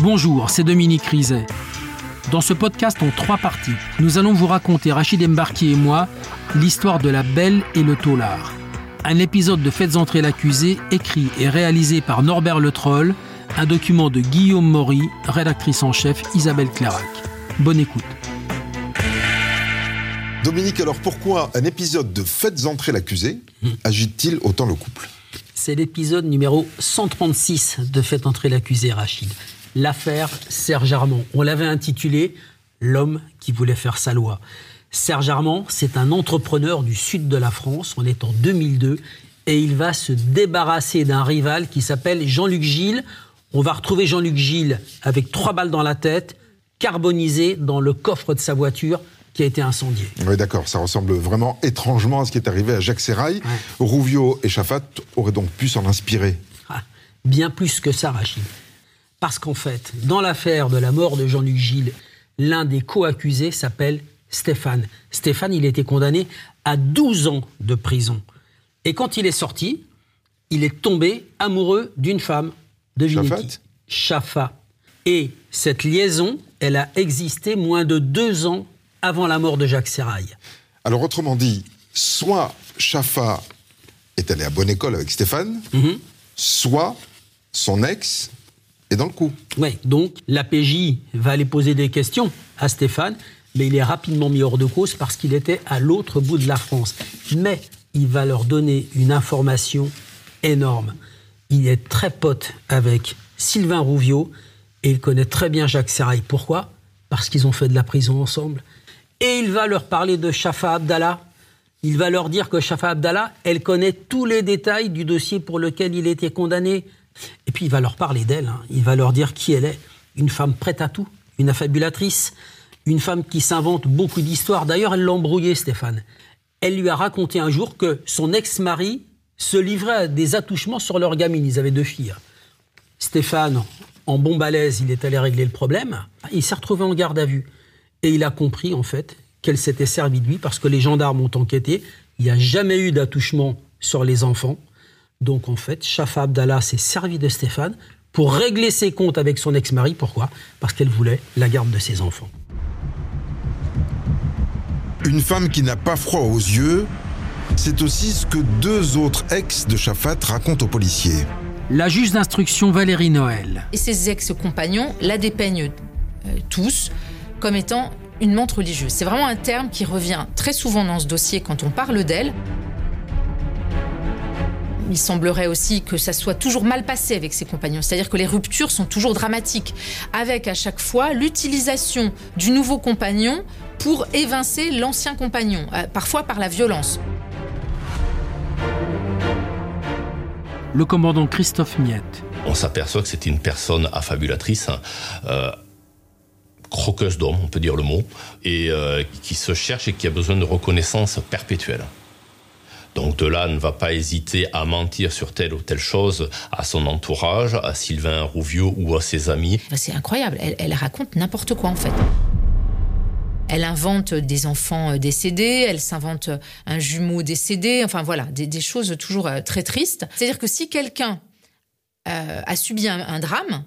Bonjour, c'est Dominique Rizet. Dans ce podcast en trois parties, nous allons vous raconter, Rachid Embarki et moi, l'histoire de la Belle et le Taulard. Un épisode de Faites entrer l'accusé, écrit et réalisé par Norbert Le Troll, un document de Guillaume Maury, rédactrice en chef Isabelle Clarac. Bonne écoute. Dominique, alors pourquoi un épisode de Faites entrer l'accusé agite-t-il autant le couple? C'est l'épisode numéro 136 de Faites entrer l'accusé, Rachid. L'affaire Serge Armand. On l'avait intitulé L'homme qui voulait faire sa loi. Serge Armand, c'est un entrepreneur du sud de la France. On est en 2002 et il va se débarrasser d'un rival qui s'appelle Jean-Luc Gilles. On va retrouver Jean-Luc Gilles avec trois balles dans la tête, carbonisé dans le coffre de sa voiture qui a été incendié. Oui, d'accord, ça ressemble vraiment étrangement à ce qui est arrivé à Jacques Serrail. Rouvio et Chaffat auraient donc pu s'en inspirer. Ah, bien plus que ça, Rachid. Parce qu'en fait, dans l'affaire de la mort de Jean-Luc Gilles, l'un des co-accusés s'appelle Stéphane. Stéphane, il a été condamné à 12 ans de prison. Et quand il est sorti, il est tombé amoureux d'une femme. Chaffat qui Chafa. Et cette liaison, elle a existé moins de deux ans avant la mort de Jacques Serrail. Alors autrement dit, soit Chaffat est allé à bonne école avec Stéphane, Mhm. soit son ex est dans le coup. Oui, donc la PJ va aller poser des questions à Stéphane, mais il est rapidement mis hors de cause parce qu'il était à l'autre bout de la France. Mais il va leur donner une information énorme. Il est très pote avec Sylvain Rouviot et il connaît très bien Jacques Serrail. Pourquoi? Parce qu'ils ont fait de la prison ensemble. Et il va leur parler de Shafa Abdallah. Il va leur dire que Shafa Abdallah, elle connaît tous les détails du dossier pour lequel il était condamné. Et puis il va leur parler d'elle. hein. Il va leur dire qui elle est. Une femme prête à tout, une affabulatrice, une femme qui s'invente beaucoup d'histoires. D'ailleurs, elle l'a embrouillé, Stéphane. Elle lui a raconté un jour que son ex-mari se livrait à des attouchements sur leur gamine. Ils avaient deux filles. Stéphane, en bon balèze, il est allé régler le problème. Il s'est retrouvé en garde à vue. Et il a compris, en fait, qu'elle s'était servie de lui parce que les gendarmes ont enquêté. Il n'y a jamais eu d'attouchement sur les enfants. Donc, en fait, Shafa Abdallah s'est servi de Stéphane pour régler ses comptes avec son ex-mari. Pourquoi? Parce qu'elle voulait la garde de ses enfants. Une femme qui n'a pas froid aux yeux, c'est aussi ce que deux autres ex de Chaffat racontent aux policiers. La juge d'instruction Valérie Noël. Et ses ex-compagnons la dépeignent euh, tous comme étant une menthe religieuse. C'est vraiment un terme qui revient très souvent dans ce dossier quand on parle d'elle. Il semblerait aussi que ça soit toujours mal passé avec ses compagnons, c'est-à-dire que les ruptures sont toujours dramatiques, avec à chaque fois l'utilisation du nouveau compagnon pour évincer l'ancien compagnon, euh, parfois par la violence. Le commandant Christophe Miette. on s'aperçoit que c'était une personne affabulatrice, hein, euh, croqueuse d'homme, on peut dire le mot, et euh, qui se cherche et qui a besoin de reconnaissance perpétuelle. Donc de là, ne va pas hésiter à mentir sur telle ou telle chose à son entourage, à Sylvain Rouviot ou à ses amis. Enfin, C'est incroyable, elle, raconte n'importe quoi en fait. Elle invente des enfants euh, décédés, elle s'invente un jumeau décédé, enfin voilà, des, choses toujours euh, très tristes. C'est-à-dire que si quelqu'un euh, a subi un drame,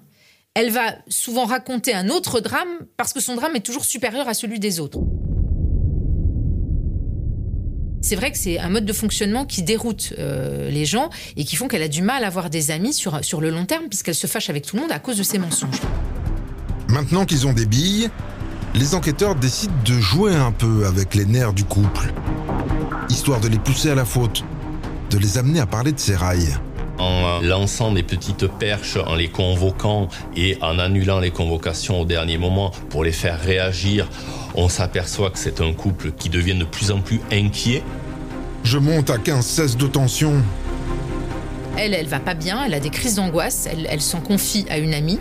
elle va souvent raconter un autre drame parce que son drame est toujours supérieur à celui des autres. C'est vrai que c'est un mode de fonctionnement qui déroute euh, les gens et qui font qu'elle a du mal à avoir des amis sur, sur le long terme puisqu'elle se fâche avec tout le monde à cause de ses mensonges. Maintenant qu'ils ont des billes, les enquêteurs décident de jouer un peu avec les nerfs du couple, histoire de les pousser à la faute, de les amener à parler de ses rails. En lançant des petites perches, en les convoquant et en annulant les convocations au dernier moment pour les faire réagir, on s'aperçoit que c'est un couple qui devient de plus en plus inquiet. Je monte à 15-16 de tension. Elle, elle va pas bien, elle a des crises d'angoisse, elle, elle s'en confie à une amie.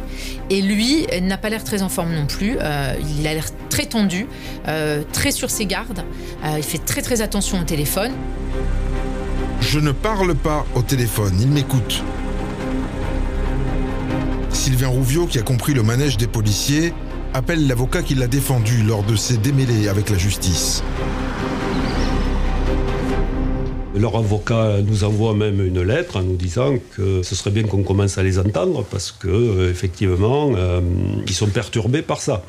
Et lui, elle n'a pas l'air très en forme non plus. Euh, il a l'air très tendu, euh, très sur ses gardes. Euh, il fait très très attention au téléphone. Je ne parle pas au téléphone, il m'écoute. Sylvain Rouviot, qui a compris le manège des policiers, appelle l'avocat qui l'a défendu lors de ses démêlés avec la justice. Leur avocat nous envoie même une lettre en nous disant que ce serait bien qu'on commence à les entendre parce que euh, effectivement, euh, ils sont perturbés par ça.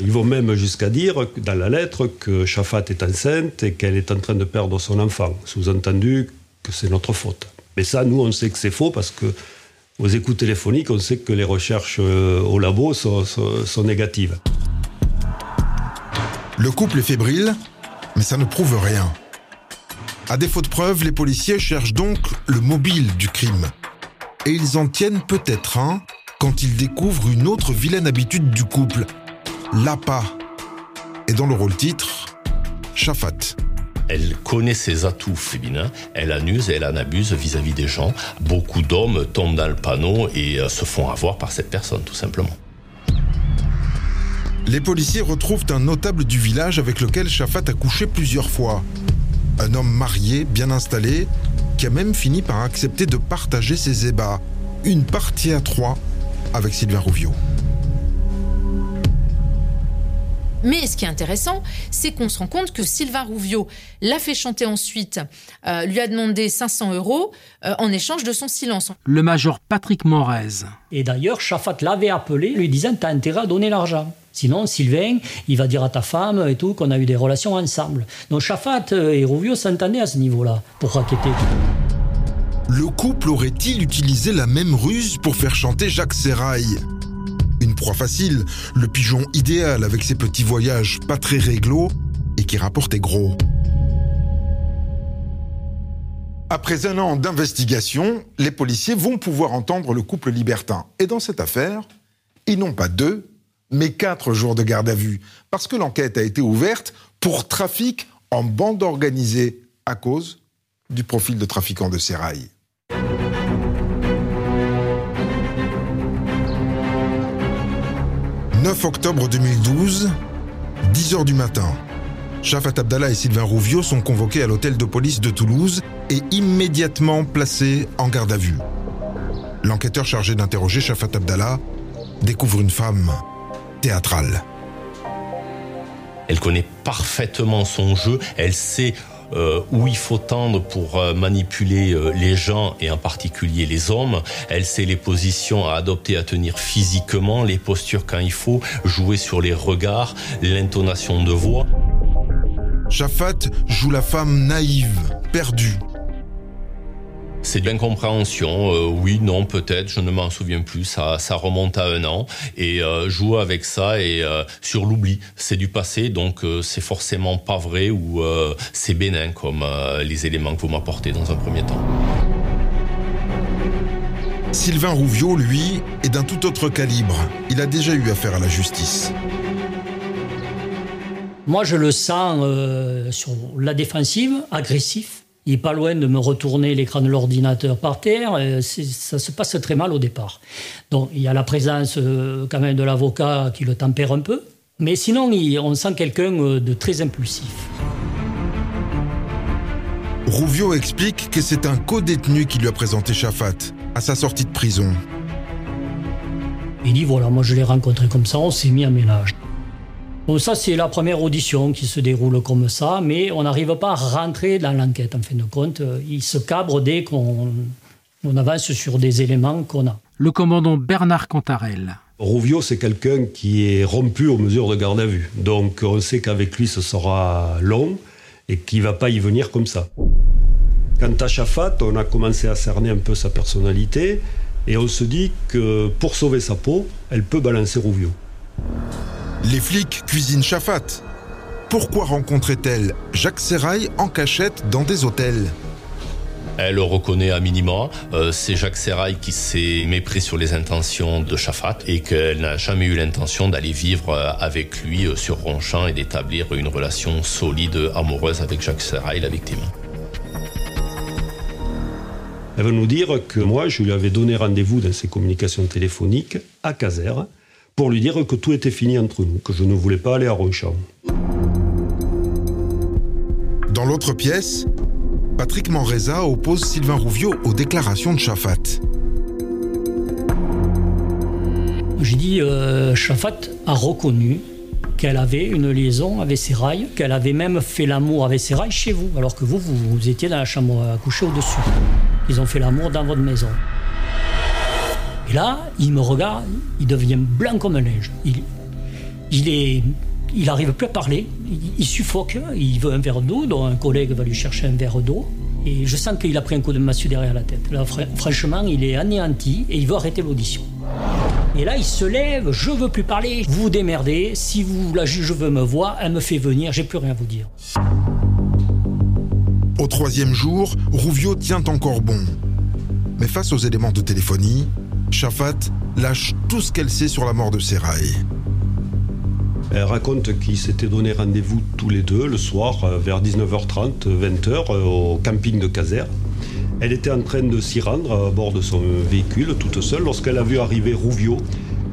Ils vont même jusqu'à dire dans la lettre que Shafat est enceinte et qu'elle est en train de perdre son enfant. Sous-entendu que c'est notre faute. Mais ça, nous, on sait que c'est faux parce que aux écoutes téléphoniques, on sait que les recherches euh, au labo sont, sont négatives. Le couple est fébrile, mais ça ne prouve rien. À défaut de preuves, les policiers cherchent donc le mobile du crime. Et ils en tiennent peut-être un quand ils découvrent une autre vilaine habitude du couple, l'appât. Et dans le rôle titre, Shafat. Elle connaît ses atouts féminins, elle en use et elle en abuse vis-à-vis des gens. Beaucoup d'hommes tombent dans le panneau et euh, se font avoir par cette personne, tout simplement. Les policiers retrouvent un notable du village avec lequel Shafat a couché plusieurs fois. Un homme marié, bien installé, qui a même fini par accepter de partager ses ébats. Une partie à trois avec Sylvain Rouvio. Mais ce qui est intéressant, c'est qu'on se rend compte que Sylvain Rouvio l'a fait chanter ensuite, euh, lui a demandé 500 euros euh, en échange de son silence. Le major Patrick Morez. Et d'ailleurs, Chafat l'avait appelé, lui disant T'as intérêt à donner l'argent. Sinon, Sylvain, il va dire à ta femme et tout qu'on a eu des relations ensemble. Donc Chafat et Rouvio s'entendaient à ce niveau-là pour raqueter. Le couple aurait-il utilisé la même ruse pour faire chanter Jacques Serrail une proie facile, le pigeon idéal avec ses petits voyages pas très réglo et qui rapportait gros. Après un an d'investigation, les policiers vont pouvoir entendre le couple libertin. Et dans cette affaire, ils n'ont pas deux, mais quatre jours de garde à vue, parce que l'enquête a été ouverte pour trafic en bande organisée à cause du profil de trafiquant de sérail. 9 octobre 2012, 10h du matin. Shafat Abdallah et Sylvain Rouvio sont convoqués à l'hôtel de police de Toulouse et immédiatement placés en garde à vue. L'enquêteur chargé d'interroger Shafat Abdallah découvre une femme théâtrale. Elle connaît parfaitement son jeu, elle sait euh, où il faut tendre pour euh, manipuler euh, les gens et en particulier les hommes. Elle sait les positions à adopter, à tenir physiquement, les postures quand il faut, jouer sur les regards, l'intonation de voix. Shafat joue la femme naïve, perdue, c'est de l'incompréhension, euh, oui, non, peut-être, je ne m'en souviens plus, ça, ça remonte à un an, et euh, jouer avec ça et euh, sur l'oubli, c'est du passé, donc c'est forcément pas vrai ou c'est bénin comme les éléments que vous m'apportez dans un premier temps. Sylvain Rouviot, lui, est d'un tout autre calibre. Il a déjà eu affaire à la justice. Moi, je le sens sur la défensive, agressif il n'est pas loin de me retourner l'écran de l'ordinateur par terre. ça se passe très mal au départ. Donc il y a la présence euh, quand même de l'avocat qui le tempère un peu. Mais sinon, on sent quelqu'un euh, de très impulsif. Rouvio explique que c'est un co-détenu qui lui a présenté Chafat à sa sortie de prison. Il dit voilà, moi je l'ai rencontré comme ça, on s'est mis à ménage. Bon, ça, c'est la première audition qui se déroule comme ça, mais on n'arrive pas à rentrer dans l'enquête, en fin de compte. Il se cabre dès qu'on avance sur des éléments qu'on a. Le commandant Bernard Cantarel. Rouvio, c'est quelqu'un qui est rompu aux mesures de garde à vue. Donc, on sait qu'avec lui, ce sera long et qu'il ne va pas y venir comme ça. Quant à Chafat, on a commencé à cerner un peu sa personnalité et on se dit que pour sauver sa peau, elle peut balancer Rouvio. Les flics cuisinent Chafat. Pourquoi rencontrait-elle Jacques Serrail en cachette dans des hôtels elle le reconnaît à minima. Euh, c'est Jacques Serrail qui s'est mépris sur les intentions de Chafat et qu'elle n'a jamais eu l'intention d'aller vivre euh, avec lui euh, sur Ronchamp et d'établir une relation solide, amoureuse avec Jacques Serrail, la victime. Elle veut nous dire que moi, je lui avais donné rendez-vous dans ses communications téléphoniques à Caser pour lui dire que tout était fini entre nous, que je ne voulais pas aller à Ronchamp. Dans l'autre pièce, Patrick Manreza oppose Sylvain Rouvio aux déclarations de Chafat. J'ai dit, euh, Chafat a reconnu qu'elle avait une liaison avec Sérail, qu'elle avait même fait l'amour avec Sérail chez vous, alors que vous, vous, étiez dans la chambre à coucher au-dessus. Ils ont fait l'amour dans votre maison. Et là, il me regarde, il devient blanc comme neige. Il, il est il n'arrive plus à parler, il, suffoque, il veut un verre d'eau, donc un collègue va lui chercher un verre d'eau. Et je sens qu'il a pris un coup de massue derrière la tête. Là, franchement, il est anéanti et il veut arrêter l'audition. Et là, il se lève, je veux plus parler, vous vous démerdez, si vous, la juge veut me voir, elle me fait venir, j'ai plus rien à vous dire. Au troisième jour, Rouvio tient encore bon. Mais face aux éléments de téléphonie, Shafat lâche tout ce qu'elle sait sur la mort de Seraï. Elle raconte qu'ils s'étaient donné rendez-vous tous les deux le soir euh, vers 19h30, 20h euh, au camping de Caser. Elle était en train de s'y rendre à bord de son véhicule toute seule lorsqu'elle a vu arriver Rouvio.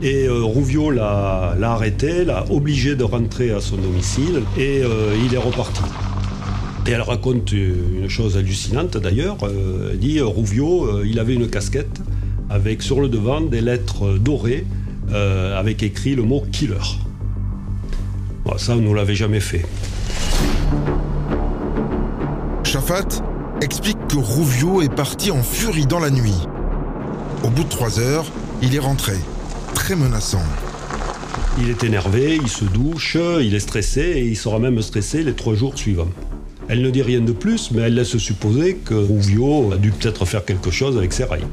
Et euh, Rouvio l'a arrêté, l'a obligé de rentrer à son domicile et il est reparti. Et elle raconte une chose hallucinante d'ailleurs. elle dit Rouvio, il avait une casquette avec sur le devant des lettres dorées avec écrit le mot killer. Ça, on ne l'avait jamais fait. Shafat explique que Rouvio est parti en furie dans la nuit. Au bout de trois heures, il est rentré, très menaçant. Il est énervé, il se douche, il est stressé et il sera même stressé les trois jours suivants. Elle ne dit rien de plus, mais elle laisse supposer que Rouvio a dû peut-être faire quelque chose avec ses rails.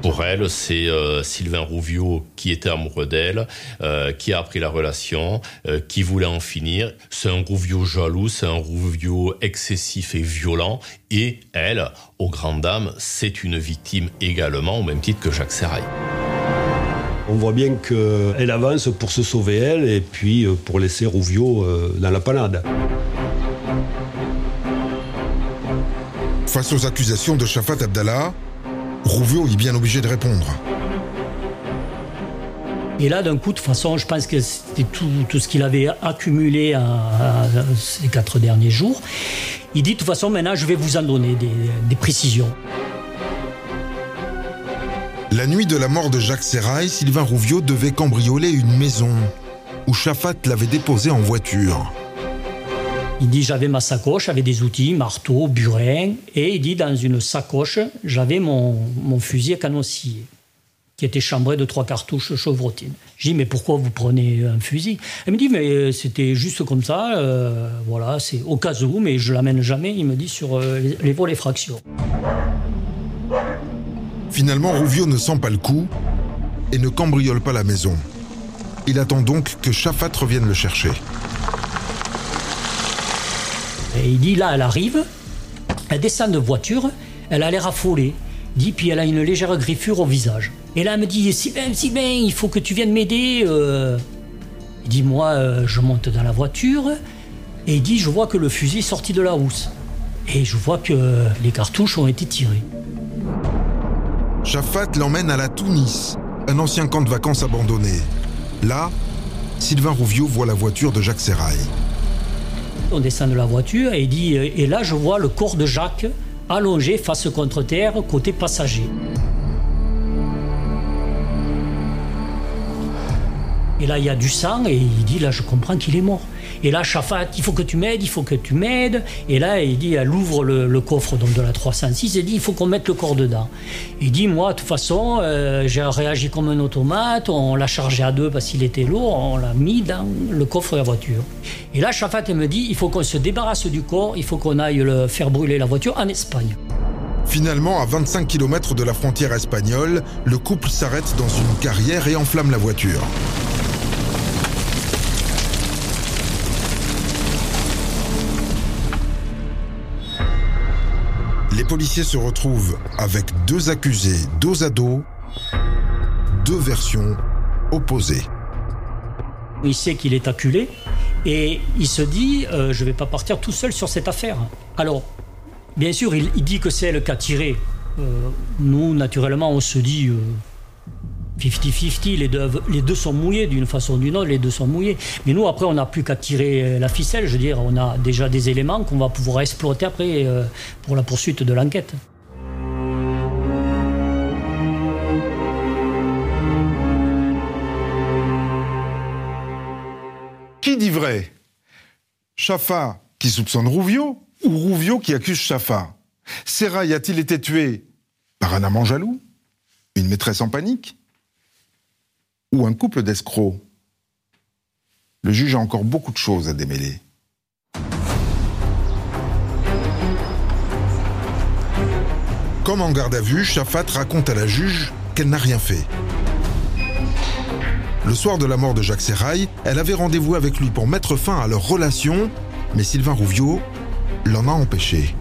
Pour elle, c'est euh, Sylvain Rouvio qui était amoureux d'elle, euh, qui a appris la relation, euh, qui voulait en finir. C'est un Rouvio jaloux, c'est un Rouvio excessif et violent. Et elle, aux grandes dames, c'est une victime également, au même titre que Jacques Serrail. On voit bien qu'elle avance pour se sauver elle et puis pour laisser Rouvio dans la panade. Face aux accusations de Shafat Abdallah, Rouvio est bien obligé de répondre. Et là, d'un coup, de toute façon, je pense que c'était tout, ce qu'il avait accumulé ces quatre derniers jours. Il dit, de toute façon, maintenant, je vais vous en donner des, précisions. La nuit de la mort de Jacques Serrail, Sylvain Rouvio devait cambrioler une maison où Chafat l'avait déposé en voiture. Il dit j'avais ma sacoche avec des outils, marteau, burin, et il dit dans une sacoche j'avais mon, fusil à canon scié qui était chambré de trois cartouches chevrotines. Je dis mais pourquoi vous prenez un fusil? Elle me dit mais c'était juste comme ça, euh, voilà, c'est au cas où, mais je l'amène jamais. Il me dit sur euh, les, les volets fractions. Finalement, Rouvio ne sent pas le coup et ne cambriole pas la maison. Il attend donc que Chafat revienne le chercher. Et il dit là, elle arrive, elle descend de voiture, elle a l'air affolée. dit, puis elle a une légère griffure au visage. Et là, elle me dit, si bien, il faut que tu viennes m'aider. Euh. Il dit, moi, euh, je monte dans la voiture, et il dit, je vois que le fusil est sorti de la housse. Et je vois que les cartouches ont été tirées. Chafat l'emmène à la Tunis, un ancien camp de vacances abandonné. Là, Sylvain Rouvio voit la voiture de Jacques Serrail. On descend de la voiture et il dit Et là, je vois le corps de Jacques allongé face contre terre, côté passager. Et là, il y a du sang et il dit Là, je comprends qu'il est mort. Et là, Chafat, il faut que tu m'aides, il faut que tu m'aides. Et là, il dit, elle ouvre le, coffre donc, de la 306 et dit, il faut qu'on mette le corps dedans. Il dit, moi, de toute façon, euh, j'ai réagi comme un automate, on l'a chargé à deux parce qu'il était lourd, on l'a mis dans le coffre de la voiture. Et là, Chafat, elle me dit, il faut qu'on se débarrasse du corps, il faut qu'on aille le faire brûler la voiture en Espagne. Finalement, à 25 km de la frontière espagnole, le couple s'arrête dans une carrière et enflamme la voiture. Policiers se retrouvent avec deux accusés dos à dos, deux versions opposées. Il sait qu'il est acculé et il se dit euh, je ne vais pas partir tout seul sur cette affaire. Alors, bien sûr, il, dit que c'est qui a tiré. Euh, nous, naturellement, on se dit euh, 50-50, les deux, sont mouillés d'une façon ou d'une autre, les deux sont mouillés. Mais nous, après, on n'a plus qu'à tirer la ficelle. Je veux dire, on a déjà des éléments qu'on va pouvoir exploiter après euh, pour la poursuite de l'enquête. Qui dit vrai? Chafa qui soupçonne Rouvio ou Rouvio qui accuse Chafa Serrail a-t-il été tué par un amant jaloux? Une maîtresse en panique? Ou un couple d'escrocs Le juge a encore beaucoup de choses à démêler. Comme en garde à vue, Chafat raconte à la juge qu'elle n'a rien fait. Le soir de la mort de Jacques Serrail, elle avait rendez-vous avec lui pour mettre fin à leur relation, mais Sylvain Rouviot l'en a empêché.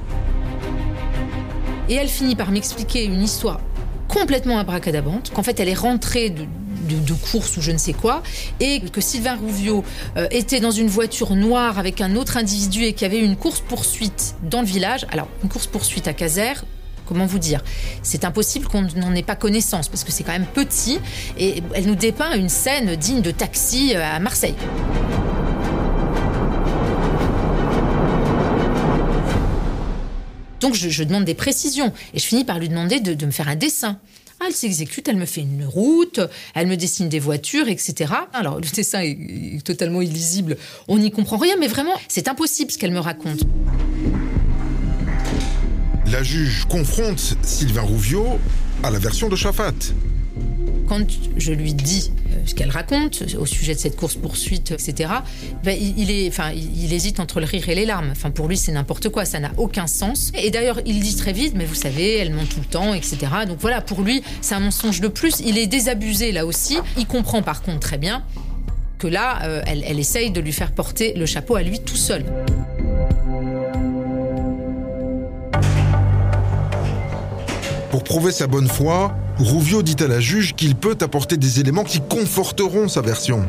Et elle finit par m'expliquer une histoire complètement abracadabante, qu'en fait elle est rentrée de, de, course ou je ne sais quoi, et que Sylvain Rouviot euh, était dans une voiture noire avec un autre individu et qu'il y avait une course-poursuite dans le village. Alors, une course-poursuite à Caser, comment vous dire? C'est impossible qu'on n'en ait pas connaissance parce que c'est quand même petit et elle nous dépeint une scène digne de taxi euh, à Marseille. Donc je, demande des précisions et je finis par lui demander de, me faire un dessin. Ah, elle s'exécute, elle me fait une route, elle me dessine des voitures, etc. Alors le dessin est totalement illisible, on n'y comprend rien, mais vraiment, c'est impossible ce qu'elle me raconte. La juge confronte Sylvain Rouviot à la version de Chafat. Quand je lui dis ce qu'elle raconte au sujet de cette course-poursuite, etc., ben, il, est, il, hésite entre le rire et les larmes. Pour lui, c'est n'importe quoi, ça n'a aucun sens. Et d'ailleurs, il dit très vite, mais vous savez, elle ment tout le temps, etc. Donc voilà, pour lui, c'est un mensonge de plus. Il est désabusé là aussi. Il comprend par contre très bien que là, euh, elle, elle essaye de lui faire porter le chapeau à lui tout seul. Pour prouver sa bonne foi, Rouvio dit à la juge qu'il peut apporter des éléments qui conforteront sa version.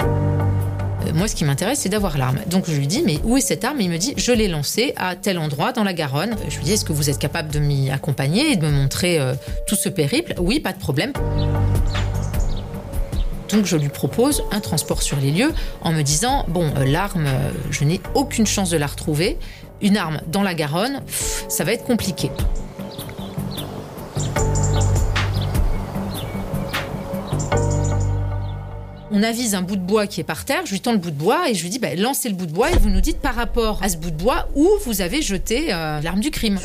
Euh, moi, ce qui m'intéresse, c'est d'avoir l'arme. Donc, je lui dis, mais où est cette arme? Il me dit, je l'ai lancée à tel endroit dans la Garonne. Je lui dis, est-ce que vous êtes capable de m'y accompagner et de me montrer euh, tout ce périple? Oui, pas de problème. Donc je lui propose un transport sur les lieux en me disant bon euh, l'arme je n'ai aucune chance de la retrouver une arme dans la Garonne ça va être compliqué. On avise un bout de bois qui est par terre, je lui tends le bout de bois et je lui dis bah, lancez le bout de bois et vous nous dites par rapport à ce bout de bois où vous avez jeté euh, l'arme du crime.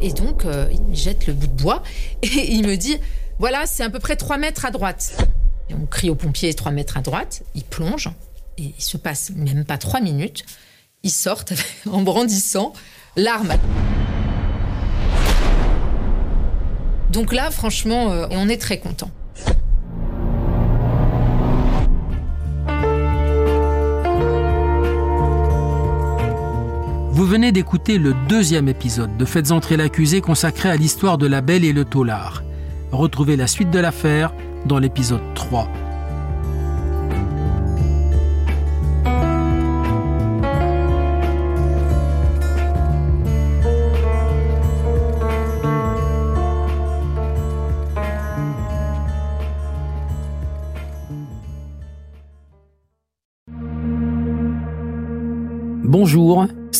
Et donc euh, il jette le bout de bois et il me dit voilà c'est à peu près 3 mètres à droite. Et on crie aux pompiers 3 mètres à droite, il plonge et il se passe même pas 3 minutes, ils sortent en brandissant l'arme. Donc là franchement euh, on est très content. Vous venez d'écouter le deuxième épisode de Faites entrer l'accusé consacré à l'histoire de la Belle et le Taulard. Retrouvez la suite de l'affaire dans l'épisode 3. Bonjour,